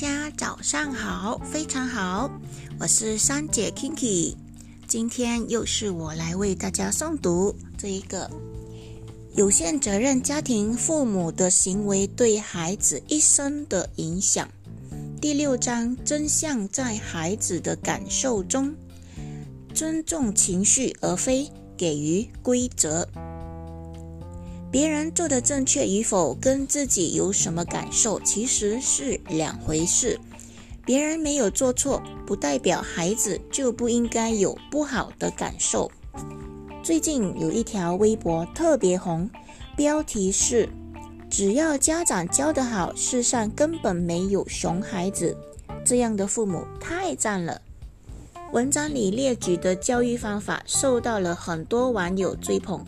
大家早上好，非常好，我是三姐 Kinky，今天又是我来为大家诵读这一个有限责任家庭父母的行为对孩子一生的影响。第六章：真相在孩子的感受中，尊重情绪而非给予规则。别人做的正确与否，跟自己有什么感受，其实是两回事。别人没有做错，不代表孩子就不应该有不好的感受。最近有一条微博特别红，标题是“只要家长教得好，世上根本没有熊孩子”，这样的父母太赞了。文章里列举的教育方法受到了很多网友追捧。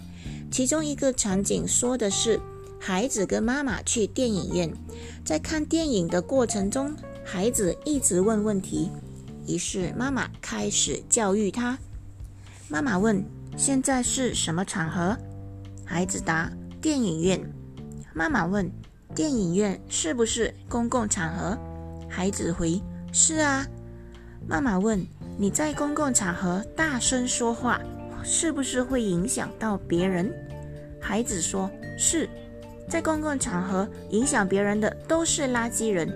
其中一个场景说的是，孩子跟妈妈去电影院，在看电影的过程中，孩子一直问问题，于是妈妈开始教育他。妈妈问：“现在是什么场合？”孩子答：“电影院。”妈妈问：“电影院是不是公共场合？”孩子回：“是啊。”妈妈问：“你在公共场合大声说话？”是不是会影响到别人？孩子说：“是，在公共场合影响别人的都是垃圾人。”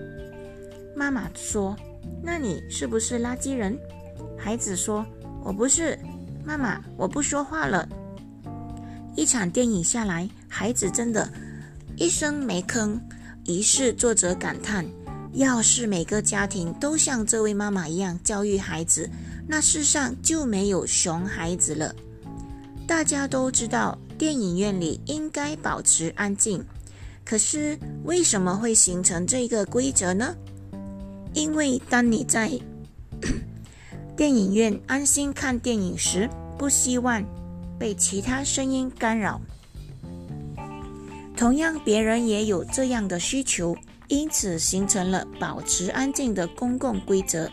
妈妈说：“那你是不是垃圾人？”孩子说：“我不是。”妈妈，我不说话了。一场电影下来，孩子真的一声没吭。于是作者感叹：“要是每个家庭都像这位妈妈一样教育孩子。”那世上就没有熊孩子了。大家都知道，电影院里应该保持安静。可是为什么会形成这个规则呢？因为当你在 电影院安心看电影时，不希望被其他声音干扰。同样，别人也有这样的需求，因此形成了保持安静的公共规则。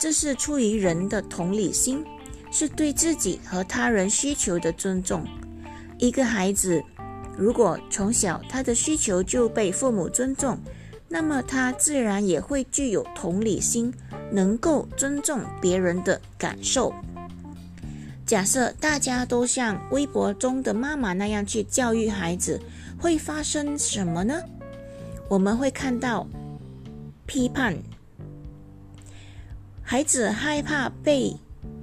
这是出于人的同理心，是对自己和他人需求的尊重。一个孩子如果从小他的需求就被父母尊重，那么他自然也会具有同理心，能够尊重别人的感受。假设大家都像微博中的妈妈那样去教育孩子，会发生什么呢？我们会看到批判。孩子害怕被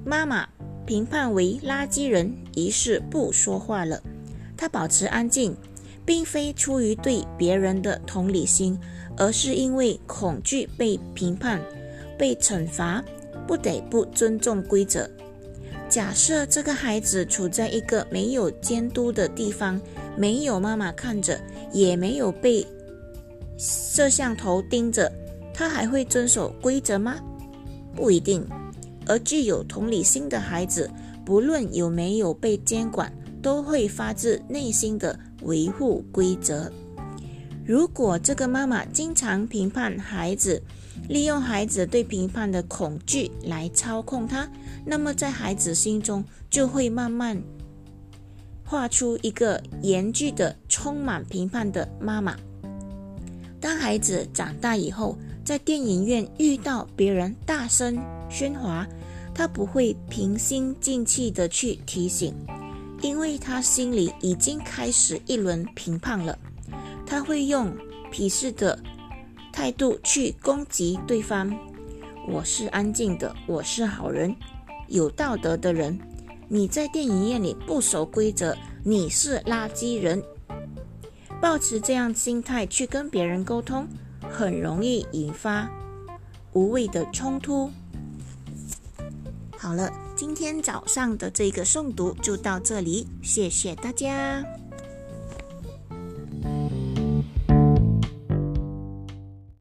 妈妈评判为垃圾人，于是不说话了。他保持安静，并非出于对别人的同理心，而是因为恐惧被评判、被惩罚，不得不尊重规则。假设这个孩子处在一个没有监督的地方，没有妈妈看着，也没有被摄像头盯着，他还会遵守规则吗？不一定，而具有同理心的孩子，不论有没有被监管，都会发自内心的维护规则。如果这个妈妈经常评判孩子，利用孩子对评判的恐惧来操控他，那么在孩子心中就会慢慢画出一个严峻的、充满评判的妈妈。当孩子长大以后，在电影院遇到别人大声喧哗，他不会平心静气的去提醒，因为他心里已经开始一轮评判了。他会用鄙视的态度去攻击对方。我是安静的，我是好人，有道德的人。你在电影院里不守规则，你是垃圾人。保持这样心态去跟别人沟通。很容易引发无谓的冲突。好了，今天早上的这个诵读就到这里，谢谢大家。